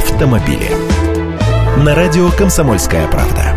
автомобили. На радио «Комсомольская правда».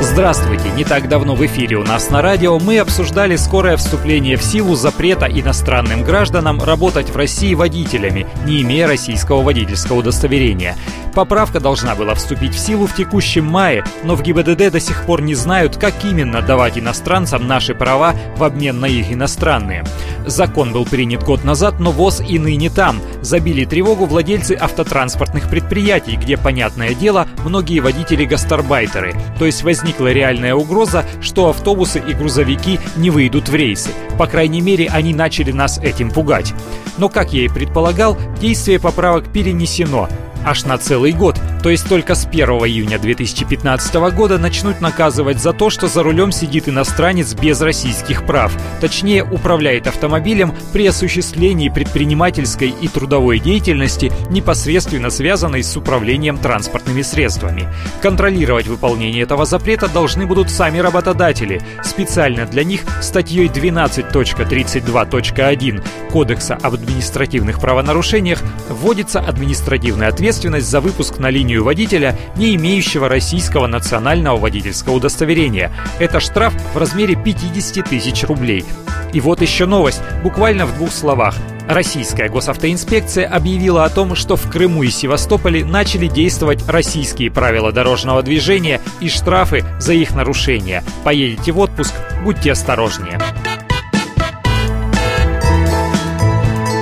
Здравствуйте! Не так давно в эфире у нас на радио мы обсуждали скорое вступление в силу запрета иностранным гражданам работать в России водителями, не имея российского водительского удостоверения. Поправка должна была вступить в силу в текущем мае, но в ГИБДД до сих пор не знают, как именно давать иностранцам наши права в обмен на их иностранные. Закон был принят год назад, но ВОЗ и ныне там. Забили тревогу владельцы автотранспортных предприятий, где, понятное дело, многие водители гастарбайтеры. То есть возникла реальная угроза, что автобусы и грузовики не выйдут в рейсы. По крайней мере, они начали нас этим пугать. Но, как я и предполагал, действие поправок перенесено аж на целый год, то есть только с 1 июня 2015 года начнут наказывать за то, что за рулем сидит иностранец без российских прав, точнее управляет автомобилем при осуществлении предпринимательской и трудовой деятельности, непосредственно связанной с управлением транспортными средствами. Контролировать выполнение этого запрета должны будут сами работодатели. Специально для них статьей 12.32.1 Кодекса об административных правонарушениях вводится административная ответственность за выпуск на линию водителя, не имеющего российского национального водительского удостоверения. Это штраф в размере 50 тысяч рублей. И вот еще новость, буквально в двух словах. Российская госавтоинспекция объявила о том, что в Крыму и Севастополе начали действовать российские правила дорожного движения и штрафы за их нарушение. Поедете в отпуск, будьте осторожнее.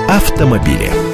Автомобили.